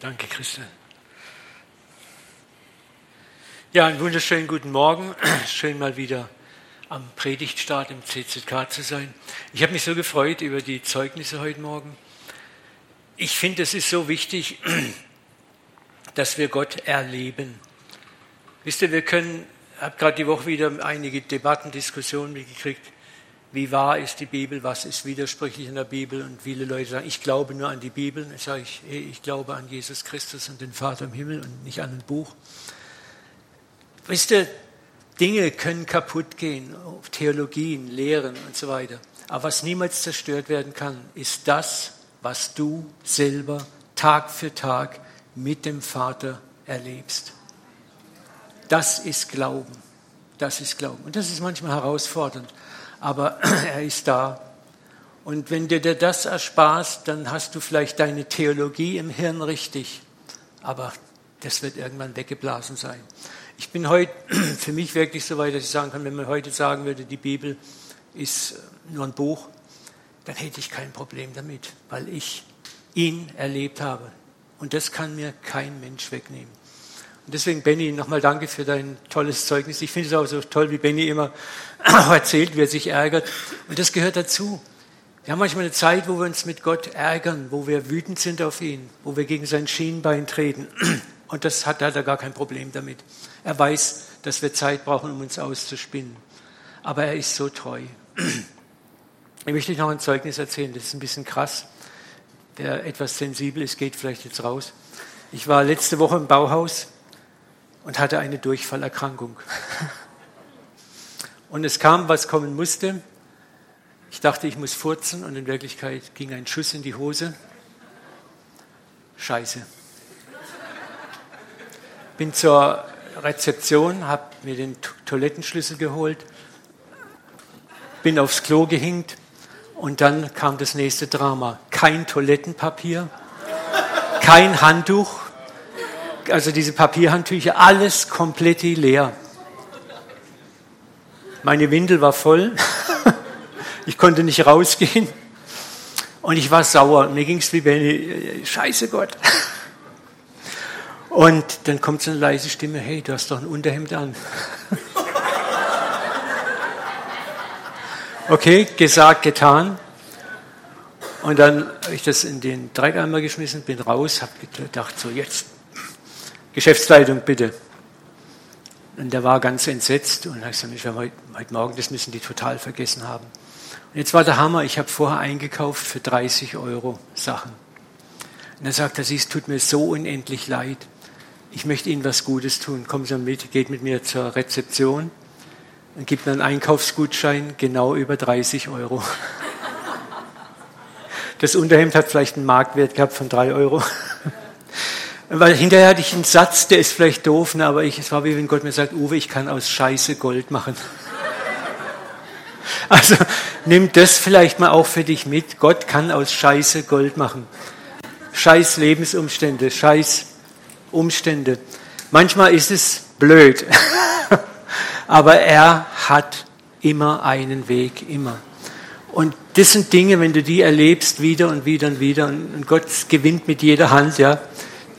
Danke, Christel. Ja, einen wunderschönen guten Morgen. Schön mal wieder am Predigtstart im CZK zu sein. Ich habe mich so gefreut über die Zeugnisse heute Morgen. Ich finde, es ist so wichtig, dass wir Gott erleben. Wisst ihr, wir können, ich habe gerade die Woche wieder einige Debatten, Diskussionen mitgekriegt wie wahr ist die Bibel, was ist widersprüchlich in der Bibel. Und viele Leute sagen, ich glaube nur an die Bibel. Ich sage, ich, ich glaube an Jesus Christus und den Vater im Himmel und nicht an ein Buch. Wisst ihr, Dinge können kaputt gehen, Theologien, Lehren und so weiter. Aber was niemals zerstört werden kann, ist das, was du selber Tag für Tag mit dem Vater erlebst. Das ist Glauben. Das ist Glauben. Und das ist manchmal herausfordernd aber er ist da. Und wenn du dir das ersparst, dann hast du vielleicht deine Theologie im Hirn richtig, aber das wird irgendwann weggeblasen sein. Ich bin heute für mich wirklich so weit, dass ich sagen kann, wenn man heute sagen würde, die Bibel ist nur ein Buch, dann hätte ich kein Problem damit, weil ich ihn erlebt habe. Und das kann mir kein Mensch wegnehmen. Und deswegen, Benny, nochmal danke für dein tolles Zeugnis. Ich finde es auch so toll, wie Benny immer erzählt, wie er sich ärgert. Und das gehört dazu. Wir haben manchmal eine Zeit, wo wir uns mit Gott ärgern, wo wir wütend sind auf ihn, wo wir gegen sein Schienbein treten. Und das hat, hat er gar kein Problem damit. Er weiß, dass wir Zeit brauchen, um uns auszuspinnen. Aber er ist so treu. Ich möchte noch ein Zeugnis erzählen, das ist ein bisschen krass. Wer etwas sensibel ist, geht vielleicht jetzt raus. Ich war letzte Woche im Bauhaus und hatte eine Durchfallerkrankung. Und es kam, was kommen musste. Ich dachte, ich muss furzen und in Wirklichkeit ging ein Schuss in die Hose. Scheiße. Bin zur Rezeption, habe mir den Toilettenschlüssel geholt, bin aufs Klo gehinkt und dann kam das nächste Drama. Kein Toilettenpapier, kein Handtuch, also diese Papierhandtücher, alles komplett leer. Meine Windel war voll. Ich konnte nicht rausgehen. Und ich war sauer. Mir ging es wie Benny, scheiße Gott. Und dann kommt so eine leise Stimme, hey, du hast doch ein Unterhemd an. Okay, gesagt, getan. Und dann habe ich das in den Dreckeimer geschmissen, bin raus, habe gedacht, so jetzt Geschäftsleitung bitte. Und der war ganz entsetzt und hat gesagt, heute, heute Morgen, das müssen die total vergessen haben. Und jetzt war der Hammer, ich habe vorher eingekauft für 30 Euro Sachen. Und er sagt er, es tut mir so unendlich leid. Ich möchte Ihnen was Gutes tun. Kommen Sie mit, geht mit mir zur Rezeption und gibt mir einen Einkaufsgutschein genau über 30 Euro. Das Unterhemd hat vielleicht einen Marktwert gehabt von 3 Euro. Weil hinterher hatte ich einen Satz, der ist vielleicht doof, ne, aber ich, es war wie wenn Gott mir sagt, Uwe, ich kann aus Scheiße Gold machen. Also nimm das vielleicht mal auch für dich mit. Gott kann aus Scheiße Gold machen. Scheiß Lebensumstände, Scheiß Umstände. Manchmal ist es blöd, aber er hat immer einen Weg, immer. Und das sind Dinge, wenn du die erlebst, wieder und wieder und wieder, und Gott gewinnt mit jeder Hand, ja,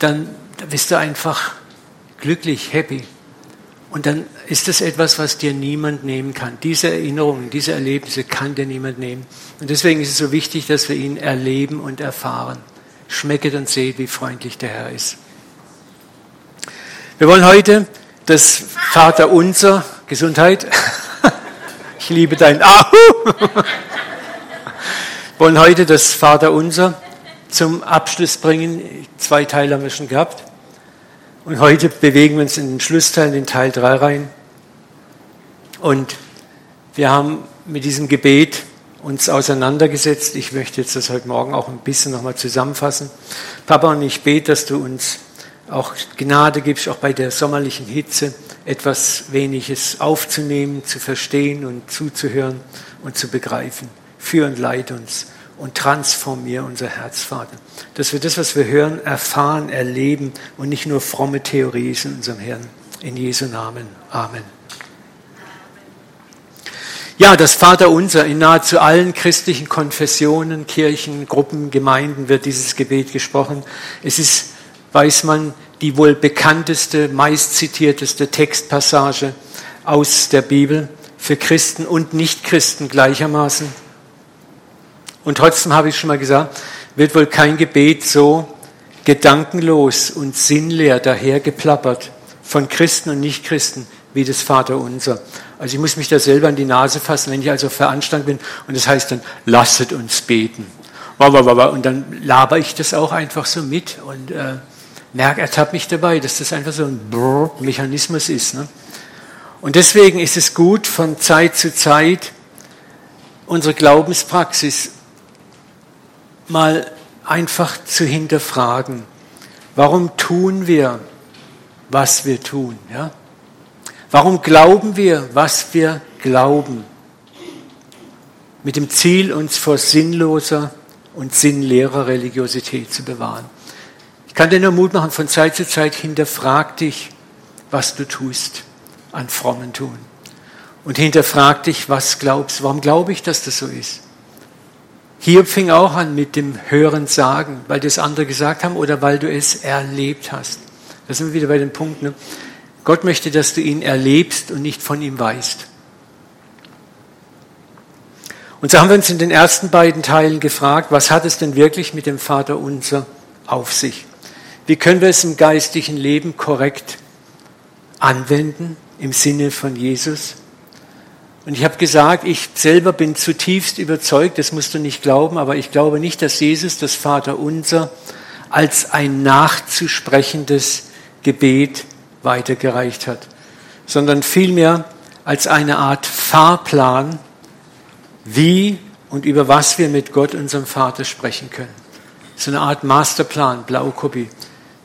dann bist du einfach glücklich, happy. Und dann ist das etwas, was dir niemand nehmen kann. Diese Erinnerungen, diese Erlebnisse kann dir niemand nehmen. Und deswegen ist es so wichtig, dass wir ihn erleben und erfahren. Schmecket und seht, wie freundlich der Herr ist. Wir wollen heute das Vater unser, Gesundheit. Ich liebe dein Ahu. Wir wollen heute das Vater unser zum Abschluss bringen. Zwei Teile haben wir schon gehabt. Und heute bewegen wir uns in den Schlussteil, in den Teil 3 rein. Und wir haben mit diesem Gebet uns auseinandergesetzt. Ich möchte jetzt das heute Morgen auch ein bisschen nochmal zusammenfassen. Papa, und ich bete, dass du uns auch Gnade gibst, auch bei der sommerlichen Hitze etwas Weniges aufzunehmen, zu verstehen und zuzuhören und zu begreifen. Führ und leid uns und transformier unser Herz, Vater. Dass wir das, was wir hören, erfahren, erleben und nicht nur fromme Theorie ist in unserem Herrn. In Jesu Namen. Amen. Ja, das Vaterunser in nahezu allen christlichen Konfessionen, Kirchen, Gruppen, Gemeinden wird dieses Gebet gesprochen. Es ist weiß man die wohl bekannteste, meistzitierteste Textpassage aus der Bibel für Christen und Nichtchristen gleichermaßen. Und trotzdem habe ich schon mal gesagt, wird wohl kein Gebet so gedankenlos und sinnleer dahergeplappert von Christen und Nichtchristen wie das Vaterunser. Also ich muss mich da selber an die Nase fassen, wenn ich also veranstaltet bin und das heißt dann, lasset uns beten. Und dann laber ich das auch einfach so mit und äh, merke, ertappe mich dabei, dass das einfach so ein Brrr Mechanismus ist. Ne? Und deswegen ist es gut, von Zeit zu Zeit unsere Glaubenspraxis mal einfach zu hinterfragen. Warum tun wir, was wir tun? Ja? Warum glauben wir, was wir glauben? Mit dem Ziel, uns vor sinnloser und sinnleerer Religiosität zu bewahren. Ich kann dir nur Mut machen, von Zeit zu Zeit hinterfrag dich, was du tust an frommen Tun. Und hinterfrag dich, was glaubst. Warum glaube ich, dass das so ist? Hiob fing auch an mit dem Hören sagen, weil das andere gesagt haben oder weil du es erlebt hast. Da sind wir wieder bei dem Punkt. Ne? Gott möchte, dass du ihn erlebst und nicht von ihm weißt. Und so haben wir uns in den ersten beiden Teilen gefragt, was hat es denn wirklich mit dem Vater unser auf sich? Wie können wir es im geistlichen Leben korrekt anwenden im Sinne von Jesus? Und ich habe gesagt, ich selber bin zutiefst überzeugt, das musst du nicht glauben, aber ich glaube nicht, dass Jesus das Vaterunser als ein nachzusprechendes Gebet weitergereicht hat, sondern vielmehr als eine Art Fahrplan, wie und über was wir mit Gott, unserem Vater, sprechen können. So eine Art Masterplan, Blaukopie.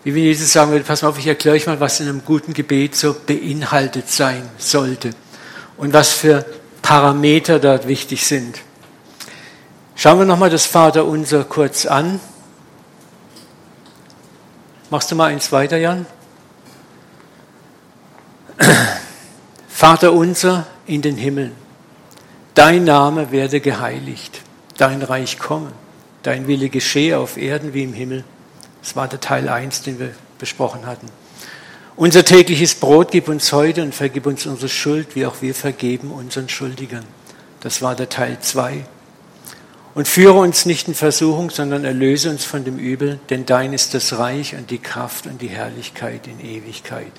Wie wenn Jesus sagen würde, pass mal auf, ich erkläre euch mal, was in einem guten Gebet so beinhaltet sein sollte und was für Parameter dort wichtig sind. Schauen wir nochmal das Vaterunser kurz an. Machst du mal eins weiter, Jan? Vater unser in den Himmeln, dein Name werde geheiligt, dein Reich komme, dein Wille geschehe auf Erden wie im Himmel. Das war der Teil 1, den wir besprochen hatten. Unser tägliches Brot gib uns heute und vergib uns unsere Schuld, wie auch wir vergeben unseren Schuldigern. Das war der Teil 2. Und führe uns nicht in Versuchung, sondern erlöse uns von dem Übel, denn dein ist das Reich und die Kraft und die Herrlichkeit in Ewigkeit.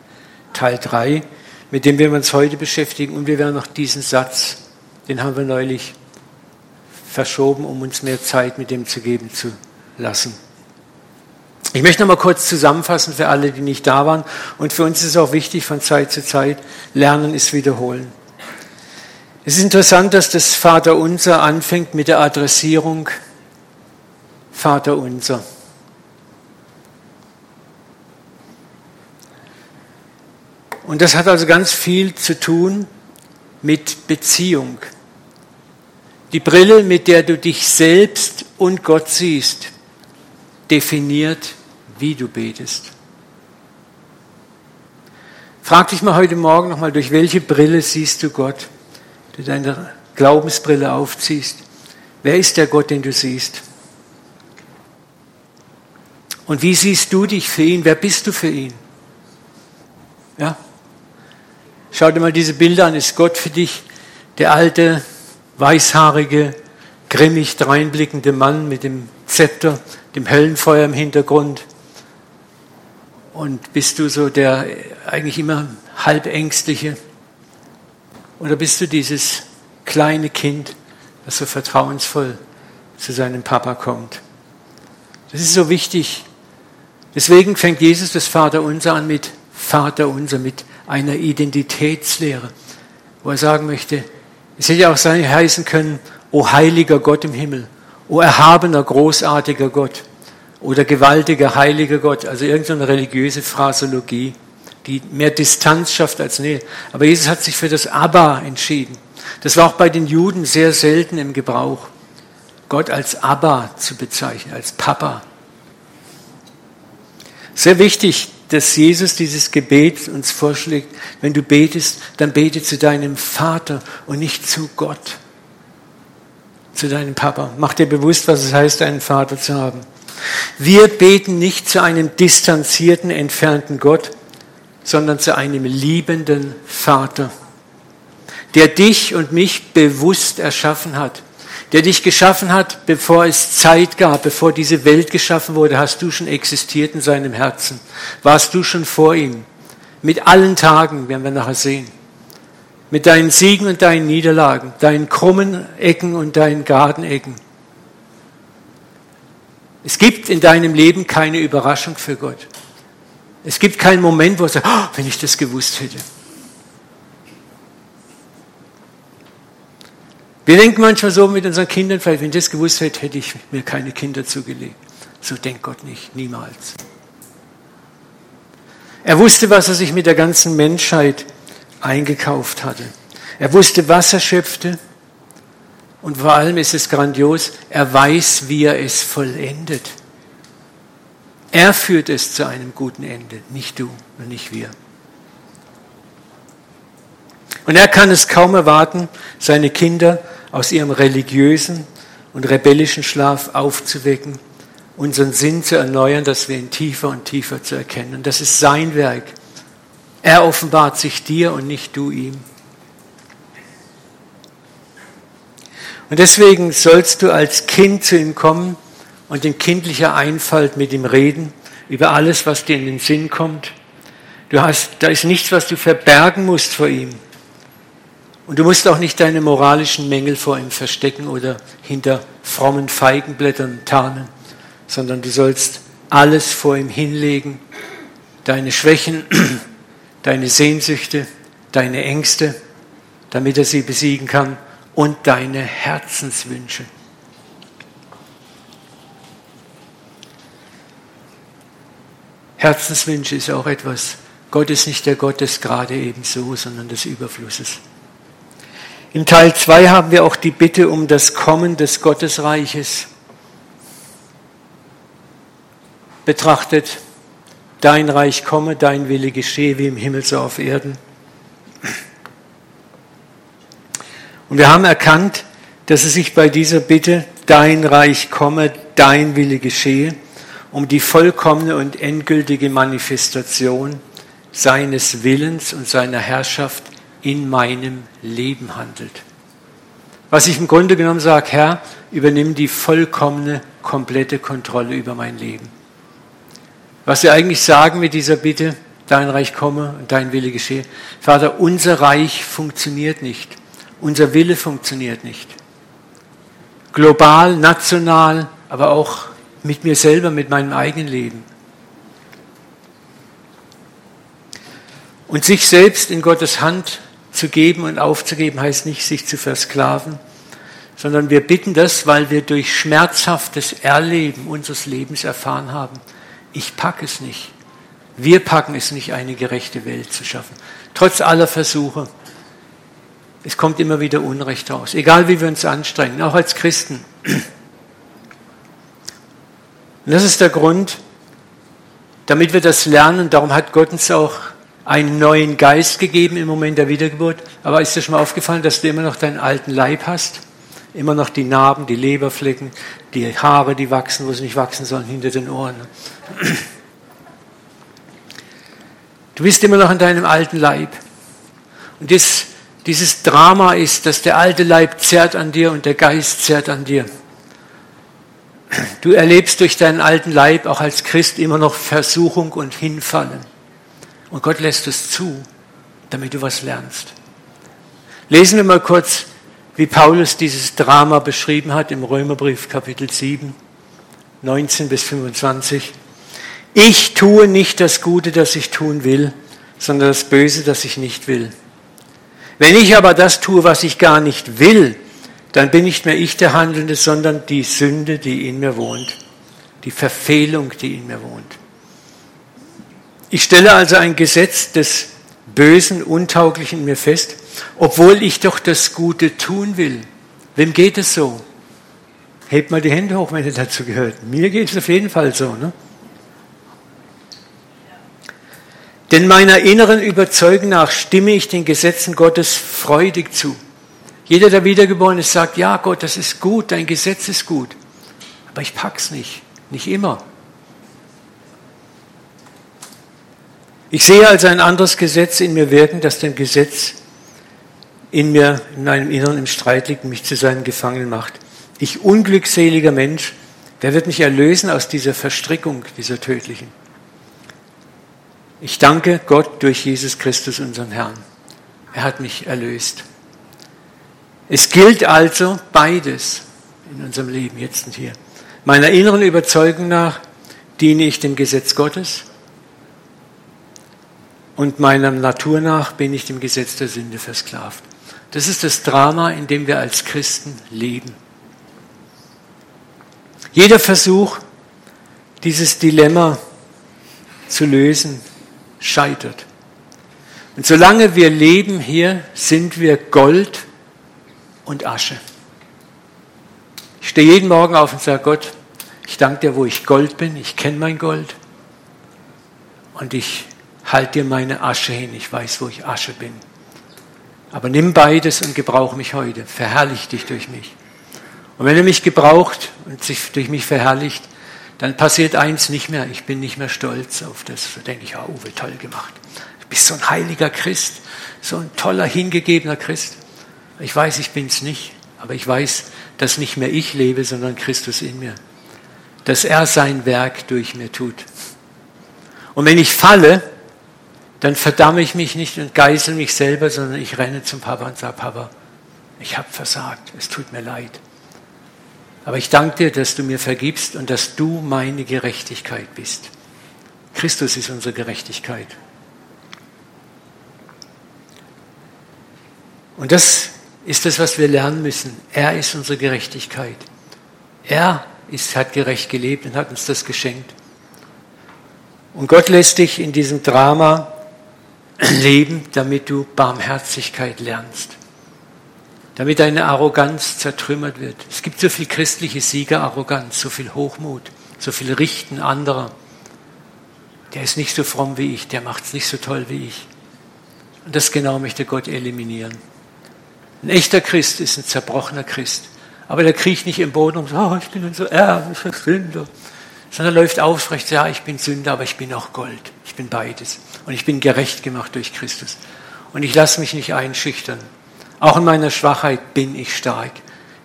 Teil 3, mit dem wir uns heute beschäftigen. Und wir werden noch diesen Satz, den haben wir neulich verschoben, um uns mehr Zeit mit dem zu geben zu lassen. Ich möchte noch mal kurz zusammenfassen für alle, die nicht da waren. Und für uns ist es auch wichtig, von Zeit zu Zeit, Lernen ist Wiederholen. Es ist interessant, dass das Vaterunser anfängt mit der Adressierung Vaterunser. Und das hat also ganz viel zu tun mit Beziehung. Die Brille, mit der du dich selbst und Gott siehst, definiert wie du betest. Frag dich mal heute Morgen nochmal, durch welche Brille siehst du Gott? Du deine Glaubensbrille aufziehst. Wer ist der Gott, den du siehst? Und wie siehst du dich für ihn? Wer bist du für ihn? Ja? Schau dir mal diese Bilder an. Ist Gott für dich der alte, weißhaarige, grimmig dreinblickende Mann mit dem Zepter, dem Höllenfeuer im Hintergrund? Und bist du so der eigentlich immer halb ängstliche? Oder bist du dieses kleine Kind, das so vertrauensvoll zu seinem Papa kommt? Das ist so wichtig. Deswegen fängt Jesus das Vaterunser an mit Vaterunser, mit einer Identitätslehre, wo er sagen möchte, es hätte auch sein, heißen können, o heiliger Gott im Himmel, o erhabener, großartiger Gott oder gewaltiger, heiliger Gott, also irgendeine religiöse Phrasologie, die mehr Distanz schafft als Nähe. Aber Jesus hat sich für das Abba entschieden. Das war auch bei den Juden sehr selten im Gebrauch, Gott als Abba zu bezeichnen, als Papa. Sehr wichtig, dass Jesus dieses Gebet uns vorschlägt. Wenn du betest, dann bete zu deinem Vater und nicht zu Gott, zu deinem Papa. Mach dir bewusst, was es heißt, einen Vater zu haben. Wir beten nicht zu einem distanzierten, entfernten Gott, sondern zu einem liebenden Vater, der dich und mich bewusst erschaffen hat, der dich geschaffen hat, bevor es Zeit gab, bevor diese Welt geschaffen wurde, hast du schon existiert in seinem Herzen, warst du schon vor ihm, mit allen Tagen, werden wir nachher sehen, mit deinen Siegen und deinen Niederlagen, deinen krummen Ecken und deinen geraden Ecken. Es gibt in deinem Leben keine Überraschung für Gott. Es gibt keinen Moment, wo er sagt, oh, wenn ich das gewusst hätte. Wir denken manchmal so mit unseren Kindern, vielleicht wenn ich das gewusst hätte, hätte ich mir keine Kinder zugelegt. So denkt Gott nicht, niemals. Er wusste, was er sich mit der ganzen Menschheit eingekauft hatte. Er wusste, was er schöpfte. Und vor allem ist es grandios, er weiß, wie er es vollendet. Er führt es zu einem guten Ende, nicht du und nicht wir. Und er kann es kaum erwarten, seine Kinder aus ihrem religiösen und rebellischen Schlaf aufzuwecken, unseren Sinn zu erneuern, dass wir ihn tiefer und tiefer zu erkennen. Und das ist sein Werk. Er offenbart sich dir und nicht du ihm. Und deswegen sollst du als Kind zu ihm kommen und in kindlicher Einfalt mit ihm reden über alles, was dir in den Sinn kommt. Du hast, da ist nichts, was du verbergen musst vor ihm. Und du musst auch nicht deine moralischen Mängel vor ihm verstecken oder hinter frommen Feigenblättern tarnen, sondern du sollst alles vor ihm hinlegen, deine Schwächen, deine Sehnsüchte, deine Ängste, damit er sie besiegen kann und deine Herzenswünsche. Herzenswünsche ist auch etwas. Gott ist nicht der Gott des gerade ebenso, sondern des Überflusses. Im Teil 2 haben wir auch die Bitte um das Kommen des Gottesreiches betrachtet. Dein Reich komme, dein Wille geschehe, wie im Himmel so auf Erden. Und wir haben erkannt, dass es sich bei dieser Bitte, dein Reich komme, dein Wille geschehe, um die vollkommene und endgültige Manifestation seines Willens und seiner Herrschaft in meinem Leben handelt. Was ich im Grunde genommen sage, Herr, übernimm die vollkommene, komplette Kontrolle über mein Leben. Was wir eigentlich sagen mit dieser Bitte, dein Reich komme und dein Wille geschehe. Vater, unser Reich funktioniert nicht. Unser Wille funktioniert nicht. Global, national, aber auch mit mir selber, mit meinem eigenen Leben. Und sich selbst in Gottes Hand zu geben und aufzugeben heißt nicht, sich zu versklaven, sondern wir bitten das, weil wir durch schmerzhaftes Erleben unseres Lebens erfahren haben, ich packe es nicht. Wir packen es nicht, eine gerechte Welt zu schaffen. Trotz aller Versuche. Es kommt immer wieder Unrecht raus. Egal wie wir uns anstrengen, auch als Christen. Und das ist der Grund, damit wir das lernen. Darum hat Gott uns auch einen neuen Geist gegeben im Moment der Wiedergeburt. Aber ist dir schon mal aufgefallen, dass du immer noch deinen alten Leib hast? Immer noch die Narben, die Leberflecken, die Haare, die wachsen, wo sie nicht wachsen sollen, hinter den Ohren. Du bist immer noch in deinem alten Leib. Und das, dieses Drama ist, dass der alte Leib zerrt an dir und der Geist zerrt an dir. Du erlebst durch deinen alten Leib auch als Christ immer noch Versuchung und Hinfallen. Und Gott lässt es zu, damit du was lernst. Lesen wir mal kurz, wie Paulus dieses Drama beschrieben hat im Römerbrief Kapitel 7, 19 bis 25. Ich tue nicht das Gute, das ich tun will, sondern das Böse, das ich nicht will. Wenn ich aber das tue, was ich gar nicht will, dann bin nicht mehr ich der Handelnde, sondern die Sünde, die in mir wohnt, die Verfehlung, die in mir wohnt. Ich stelle also ein Gesetz des Bösen, Untauglichen in mir fest, obwohl ich doch das Gute tun will. Wem geht es so? Hebt mal die Hände hoch, wenn ihr dazu gehört. Mir geht es auf jeden Fall so. Ne? Denn meiner inneren Überzeugung nach stimme ich den Gesetzen Gottes freudig zu. Jeder, der wiedergeboren ist, sagt, ja Gott, das ist gut, dein Gesetz ist gut. Aber ich pack's nicht. Nicht immer. Ich sehe also ein anderes Gesetz in mir wirken, das dem Gesetz in mir, in meinem Inneren im Streit liegt mich zu seinem Gefangenen macht. Ich unglückseliger Mensch, wer wird mich erlösen aus dieser Verstrickung, dieser tödlichen? Ich danke Gott durch Jesus Christus, unseren Herrn. Er hat mich erlöst. Es gilt also beides in unserem Leben, jetzt und hier. Meiner inneren Überzeugung nach diene ich dem Gesetz Gottes und meiner Natur nach bin ich dem Gesetz der Sünde versklavt. Das ist das Drama, in dem wir als Christen leben. Jeder Versuch, dieses Dilemma zu lösen, scheitert. Und solange wir leben hier, sind wir Gold und Asche. Ich stehe jeden Morgen auf und sage, Gott, ich danke dir, wo ich Gold bin, ich kenne mein Gold und ich halte dir meine Asche hin, ich weiß, wo ich Asche bin. Aber nimm beides und gebrauch mich heute, verherrlich dich durch mich. Und wenn er mich gebraucht und sich durch mich verherrlicht, dann passiert eins nicht mehr. Ich bin nicht mehr stolz auf das. Da denke ich, ja, Uwe, toll gemacht. Du bist so ein heiliger Christ, so ein toller, hingegebener Christ. Ich weiß, ich bin es nicht, aber ich weiß, dass nicht mehr ich lebe, sondern Christus in mir. Dass er sein Werk durch mir tut. Und wenn ich falle, dann verdamme ich mich nicht und geißel mich selber, sondern ich renne zum Papa und sage, Papa, ich habe versagt, es tut mir leid. Aber ich danke dir, dass du mir vergibst und dass du meine Gerechtigkeit bist. Christus ist unsere Gerechtigkeit. Und das ist das, was wir lernen müssen. Er ist unsere Gerechtigkeit. Er ist, hat gerecht gelebt und hat uns das geschenkt. Und Gott lässt dich in diesem Drama leben, damit du Barmherzigkeit lernst damit deine Arroganz zertrümmert wird. Es gibt so viel christliche Siegerarroganz, so viel Hochmut, so viel Richten anderer. Der ist nicht so fromm wie ich, der macht es nicht so toll wie ich. Und das genau möchte Gott eliminieren. Ein echter Christ ist ein zerbrochener Christ. Aber der kriecht nicht im Boden und sagt, oh, ich bin so ärmlicher Sünder. Sondern läuft aufrecht, ja, ich bin Sünder, aber ich bin auch Gold. Ich bin beides. Und ich bin gerecht gemacht durch Christus. Und ich lasse mich nicht einschüchtern. Auch in meiner Schwachheit bin ich stark.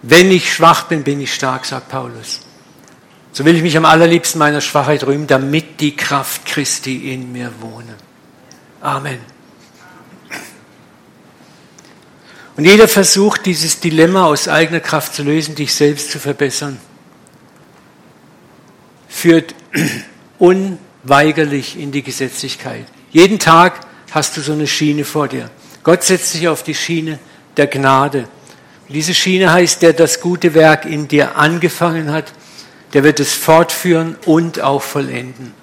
Wenn ich schwach bin, bin ich stark, sagt Paulus. So will ich mich am allerliebsten meiner Schwachheit rühmen, damit die Kraft Christi in mir wohne. Amen. Und jeder versucht, dieses Dilemma aus eigener Kraft zu lösen, dich selbst zu verbessern, führt unweigerlich in die Gesetzlichkeit. Jeden Tag hast du so eine Schiene vor dir. Gott setzt sich auf die Schiene der Gnade. diese Schiene heißt, der das gute Werk in dir angefangen hat, der wird es fortführen und auch vollenden.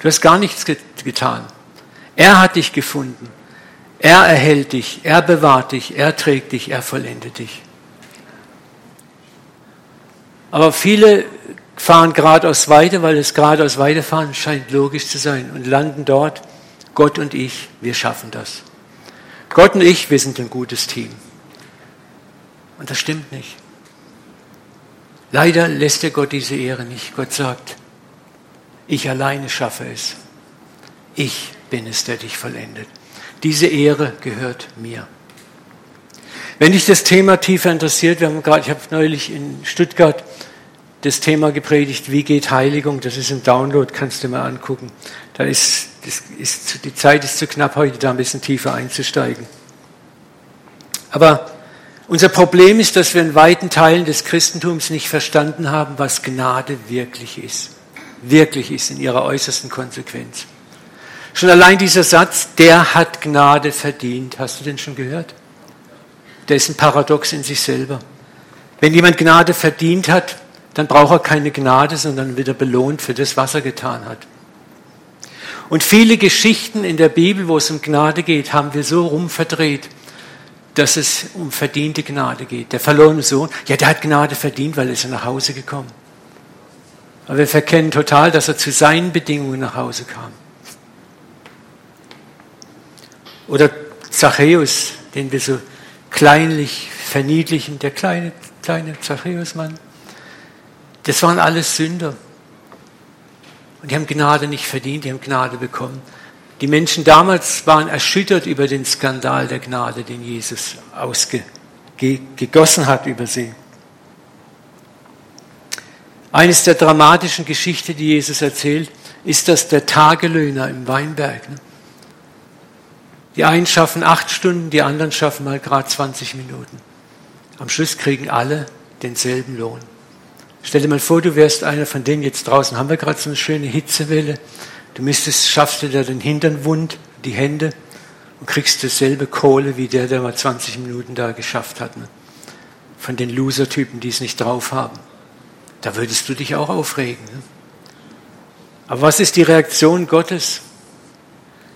Du hast gar nichts getan. Er hat dich gefunden. Er erhält dich, er bewahrt dich, er trägt dich, er vollendet dich. Aber viele fahren geradeaus weiter, weil das geradeaus weiterfahren scheint logisch zu sein und landen dort. Gott und ich, wir schaffen das. Gott und ich, wir sind ein gutes Team. Und das stimmt nicht. Leider lässt dir Gott diese Ehre nicht. Gott sagt, ich alleine schaffe es. Ich bin es, der dich vollendet. Diese Ehre gehört mir. Wenn dich das Thema tiefer interessiert, wir haben gerade, ich habe neulich in Stuttgart das Thema gepredigt, wie geht Heiligung, das ist im Download, kannst du mal angucken. Da ist, ist, die Zeit ist zu knapp heute, da ein bisschen tiefer einzusteigen. Aber unser Problem ist, dass wir in weiten Teilen des Christentums nicht verstanden haben, was Gnade wirklich ist. Wirklich ist in ihrer äußersten Konsequenz. Schon allein dieser Satz, der hat Gnade verdient, hast du den schon gehört? Der ist ein Paradox in sich selber. Wenn jemand Gnade verdient hat, dann braucht er keine Gnade, sondern wird er belohnt für das, was er getan hat. Und viele Geschichten in der Bibel, wo es um Gnade geht, haben wir so rumverdreht, dass es um verdiente Gnade geht. Der verlorene Sohn, ja, der hat Gnade verdient, weil er ist nach Hause gekommen. Aber wir verkennen total, dass er zu seinen Bedingungen nach Hause kam. Oder Zachäus, den wir so kleinlich verniedlichen, der kleine, kleine Zachäus-Mann Das waren alles Sünder. Und die haben Gnade nicht verdient, die haben Gnade bekommen. Die Menschen damals waren erschüttert über den Skandal der Gnade, den Jesus ausgegossen hat über sie. Eines der dramatischen Geschichten, die Jesus erzählt, ist das der Tagelöhner im Weinberg. Ne? Die einen schaffen acht Stunden, die anderen schaffen mal gerade 20 Minuten. Am Schluss kriegen alle denselben Lohn. Stell dir mal vor, du wärst einer von denen jetzt draußen. Haben wir gerade so eine schöne Hitzewelle? Du müsstest, schaffst dir da den Hintern wund, die Hände und kriegst dasselbe Kohle wie der, der mal 20 Minuten da geschafft hat. Ne? Von den Loser-Typen, die es nicht drauf haben. Da würdest du dich auch aufregen. Ne? Aber was ist die Reaktion Gottes?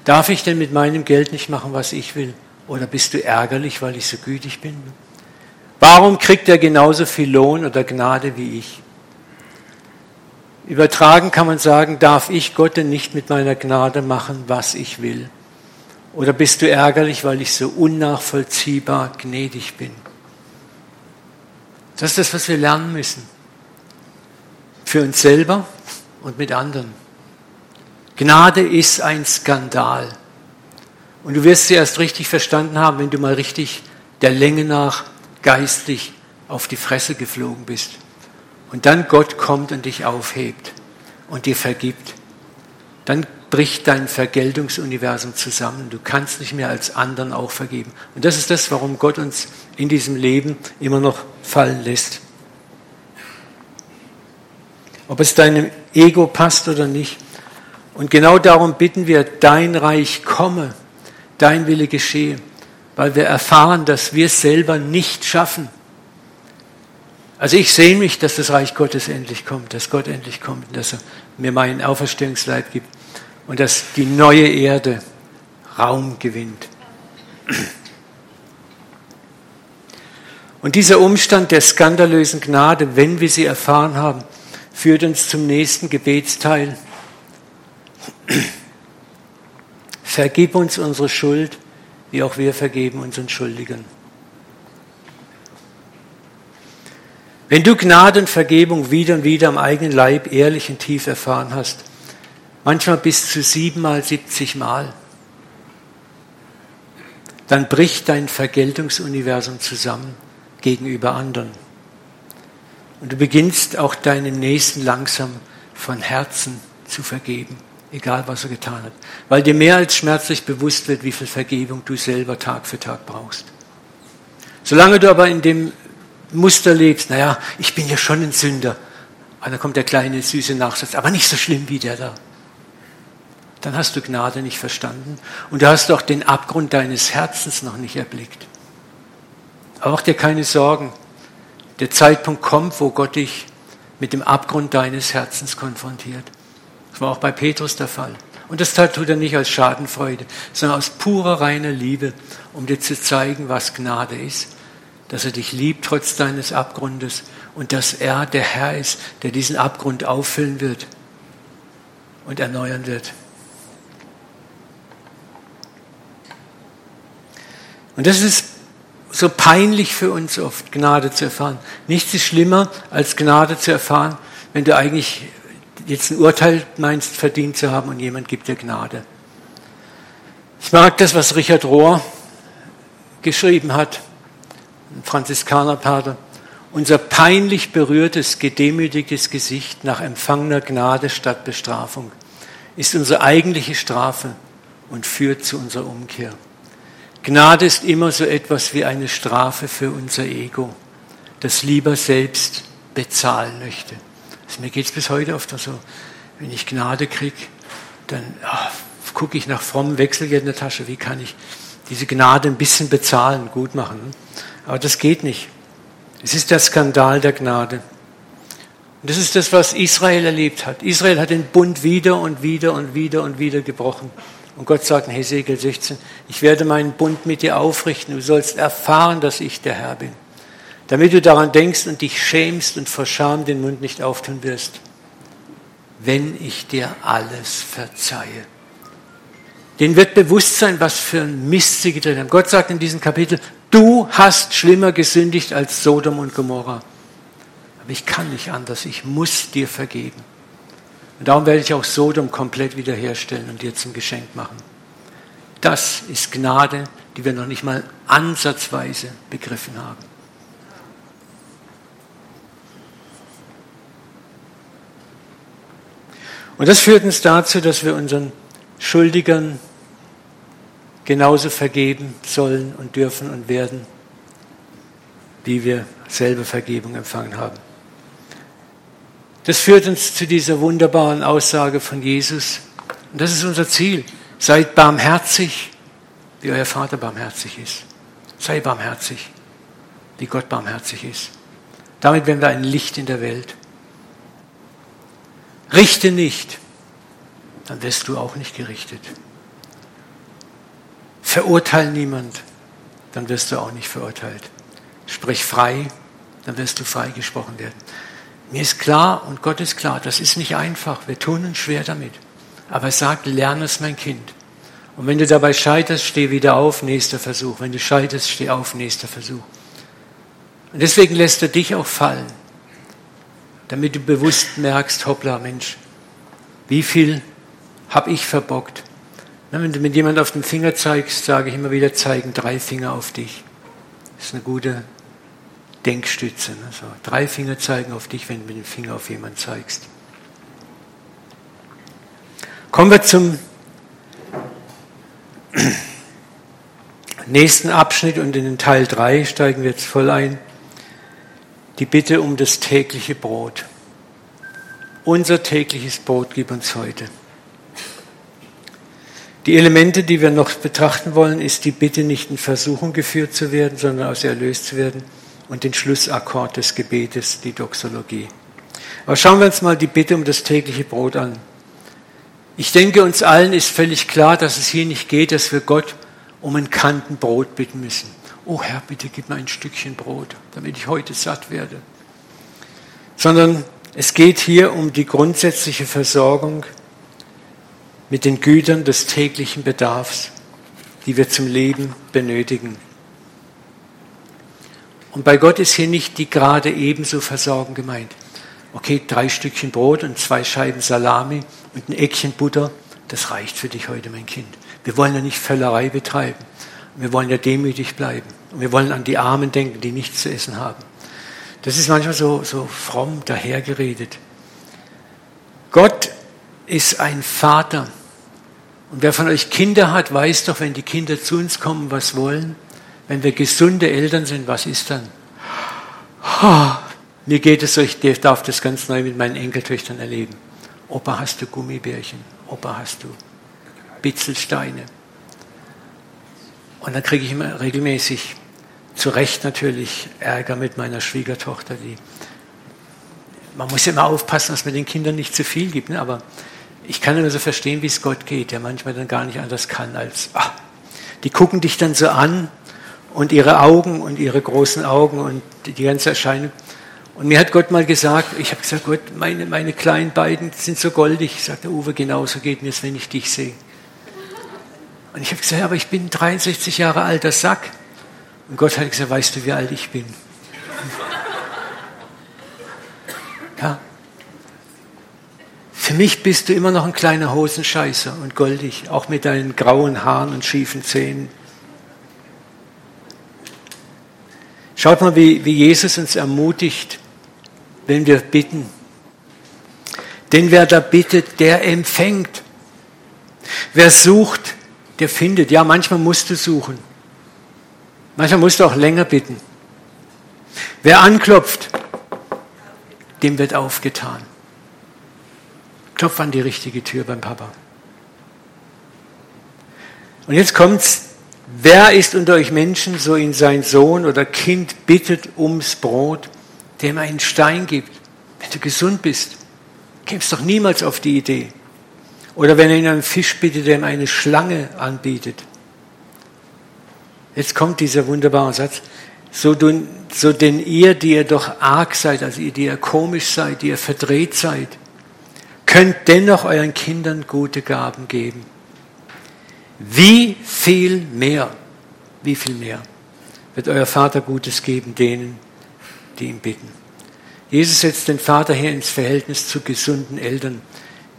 Darf ich denn mit meinem Geld nicht machen, was ich will? Oder bist du ärgerlich, weil ich so gütig bin? Warum kriegt er genauso viel Lohn oder Gnade wie ich? Übertragen kann man sagen, darf ich Gott denn nicht mit meiner Gnade machen, was ich will? Oder bist du ärgerlich, weil ich so unnachvollziehbar gnädig bin? Das ist das, was wir lernen müssen. Für uns selber und mit anderen. Gnade ist ein Skandal. Und du wirst sie erst richtig verstanden haben, wenn du mal richtig der Länge nach geistlich auf die Fresse geflogen bist. Und dann Gott kommt und dich aufhebt und dir vergibt. Dann bricht dein Vergeltungsuniversum zusammen. Du kannst nicht mehr als anderen auch vergeben. Und das ist das, warum Gott uns in diesem Leben immer noch fallen lässt. Ob es deinem Ego passt oder nicht, und genau darum bitten wir, dein Reich komme, dein Wille geschehe, weil wir erfahren, dass wir es selber nicht schaffen. Also ich sehe mich, dass das Reich Gottes endlich kommt, dass Gott endlich kommt, dass er mir meinen Auferstehungsleib gibt und dass die neue Erde Raum gewinnt. Und dieser Umstand der skandalösen Gnade, wenn wir sie erfahren haben, führt uns zum nächsten Gebetsteil. Vergib uns unsere Schuld, wie auch wir vergeben unseren Schuldigen. Wenn du Gnade und Vergebung wieder und wieder am eigenen Leib ehrlich und tief erfahren hast, manchmal bis zu siebenmal, siebzig Mal, dann bricht dein Vergeltungsuniversum zusammen gegenüber anderen. Und du beginnst auch deinem Nächsten langsam von Herzen zu vergeben egal was er getan hat, weil dir mehr als schmerzlich bewusst wird, wie viel Vergebung du selber Tag für Tag brauchst. Solange du aber in dem Muster lebst, naja, ich bin ja schon ein Sünder, und dann kommt der kleine süße Nachsatz, aber nicht so schlimm wie der da. Dann hast du Gnade nicht verstanden und du hast auch den Abgrund deines Herzens noch nicht erblickt. Aber mach dir keine Sorgen. Der Zeitpunkt kommt, wo Gott dich mit dem Abgrund deines Herzens konfrontiert. War auch bei Petrus der Fall. Und das tut er nicht aus Schadenfreude, sondern aus purer reiner Liebe, um dir zu zeigen, was Gnade ist. Dass er dich liebt trotz deines Abgrundes und dass er der Herr ist, der diesen Abgrund auffüllen wird und erneuern wird. Und das ist so peinlich für uns oft, Gnade zu erfahren. Nichts ist schlimmer, als Gnade zu erfahren, wenn du eigentlich jetzt ein Urteil meinst, verdient zu haben und jemand gibt dir Gnade. Ich mag das, was Richard Rohr geschrieben hat, ein Franziskanerpater. Unser peinlich berührtes, gedemütigtes Gesicht nach empfangener Gnade statt Bestrafung ist unsere eigentliche Strafe und führt zu unserer Umkehr. Gnade ist immer so etwas wie eine Strafe für unser Ego, das lieber selbst bezahlen möchte. Also mir geht es bis heute oft so, wenn ich Gnade kriege, dann oh, gucke ich nach frommem Wechselgeld in der Tasche, wie kann ich diese Gnade ein bisschen bezahlen, gut machen. Aber das geht nicht. Es ist der Skandal der Gnade. Und das ist das, was Israel erlebt hat. Israel hat den Bund wieder und wieder und wieder und wieder gebrochen. Und Gott sagt in Hesekiel 16, ich werde meinen Bund mit dir aufrichten. Du sollst erfahren, dass ich der Herr bin damit du daran denkst und dich schämst und vor Scham den Mund nicht auftun wirst, wenn ich dir alles verzeihe. Den wird bewusst sein, was für ein Mist sie getan haben. Gott sagt in diesem Kapitel, du hast schlimmer gesündigt als Sodom und Gomorra. ich kann nicht anders. Ich muss dir vergeben. Und darum werde ich auch Sodom komplett wiederherstellen und dir zum Geschenk machen. Das ist Gnade, die wir noch nicht mal ansatzweise begriffen haben. Und das führt uns dazu, dass wir unseren Schuldigern genauso vergeben sollen und dürfen und werden, wie wir selber Vergebung empfangen haben. Das führt uns zu dieser wunderbaren Aussage von Jesus. Und das ist unser Ziel. Seid barmherzig, wie euer Vater barmherzig ist. Sei barmherzig, wie Gott barmherzig ist. Damit werden wir ein Licht in der Welt. Richte nicht, dann wirst du auch nicht gerichtet. Verurteile niemand, dann wirst du auch nicht verurteilt. Sprich frei, dann wirst du freigesprochen werden. Mir ist klar und Gott ist klar, das ist nicht einfach. Wir tun uns schwer damit. Aber er sagt, lerne es, mein Kind. Und wenn du dabei scheiterst, steh wieder auf, nächster Versuch. Wenn du scheiterst, steh auf, nächster Versuch. Und deswegen lässt er dich auch fallen, damit du bewusst merkst, hoppla, Mensch, wie viel habe ich verbockt? wenn du mit jemand auf den Finger zeigst, sage ich immer wieder, zeigen drei Finger auf dich. Das ist eine gute Denkstütze. Ne? So, drei Finger zeigen auf dich, wenn du mit dem Finger auf jemanden zeigst. Kommen wir zum nächsten Abschnitt und in den Teil 3 steigen wir jetzt voll ein. Die Bitte um das tägliche Brot. Unser tägliches Brot gib uns heute. Die Elemente, die wir noch betrachten wollen, ist die Bitte, nicht in Versuchung geführt zu werden, sondern aus erlöst zu werden und den Schlussakkord des Gebetes, die Doxologie. Aber schauen wir uns mal die Bitte um das tägliche Brot an. Ich denke, uns allen ist völlig klar, dass es hier nicht geht, dass wir Gott um ein Kanten Brot bitten müssen. Oh Herr, bitte gib mir ein Stückchen Brot, damit ich heute satt werde. Sondern es geht hier um die grundsätzliche Versorgung mit den Gütern des täglichen Bedarfs, die wir zum Leben benötigen. Und bei Gott ist hier nicht die gerade ebenso Versorgung gemeint. Okay, drei Stückchen Brot und zwei Scheiben Salami und ein Eckchen Butter, das reicht für dich heute, mein Kind. Wir wollen ja nicht Völlerei betreiben. Wir wollen ja demütig bleiben. Und wir wollen an die Armen denken, die nichts zu essen haben. Das ist manchmal so, so fromm dahergeredet. Gott ist ein Vater. Und wer von euch Kinder hat, weiß doch, wenn die Kinder zu uns kommen, was wollen, wenn wir gesunde Eltern sind, was ist dann? Oh, mir geht es so, ich darf das ganz neu mit meinen Enkeltöchtern erleben. Opa, hast du Gummibärchen? Opa, hast du Bitzelsteine? Und dann kriege ich immer regelmäßig, zu Recht natürlich, Ärger mit meiner Schwiegertochter, die man muss immer aufpassen, dass man den Kindern nicht zu viel gibt, ne? aber ich kann immer so verstehen, wie es Gott geht, der manchmal dann gar nicht anders kann als, ah, die gucken dich dann so an und ihre Augen und ihre großen Augen und die ganze Erscheinung. Und mir hat Gott mal gesagt, ich habe gesagt, Gott, meine, meine kleinen beiden sind so goldig. Sagt der Uwe, genauso geht mir es, wenn ich dich sehe. Und ich habe gesagt, aber ich bin 63 Jahre alter Sack. Und Gott hat gesagt, weißt du, wie alt ich bin? Ja. Für mich bist du immer noch ein kleiner Hosenscheißer und goldig, auch mit deinen grauen Haaren und schiefen Zähnen. Schaut mal, wie, wie Jesus uns ermutigt, wenn wir bitten. Denn wer da bittet, der empfängt. Wer sucht, der findet. Ja, manchmal musst du suchen. Manchmal musst du auch länger bitten. Wer anklopft, dem wird aufgetan. Klopf an die richtige Tür beim Papa. Und jetzt kommt's. Wer ist unter euch Menschen, so ihn sein Sohn oder Kind bittet ums Brot, dem er einen Stein gibt? Wenn du gesund bist, kämst doch niemals auf die Idee. Oder wenn er ihn einen Fisch bittet, der ihm eine Schlange anbietet. Jetzt kommt dieser wunderbare Satz. So, so denn ihr, die ihr doch arg seid, also ihr, die ihr komisch seid, die ihr verdreht seid, könnt dennoch euren Kindern gute Gaben geben. Wie viel mehr, wie viel mehr wird euer Vater Gutes geben denen, die ihn bitten. Jesus setzt den Vater hier ins Verhältnis zu gesunden Eltern,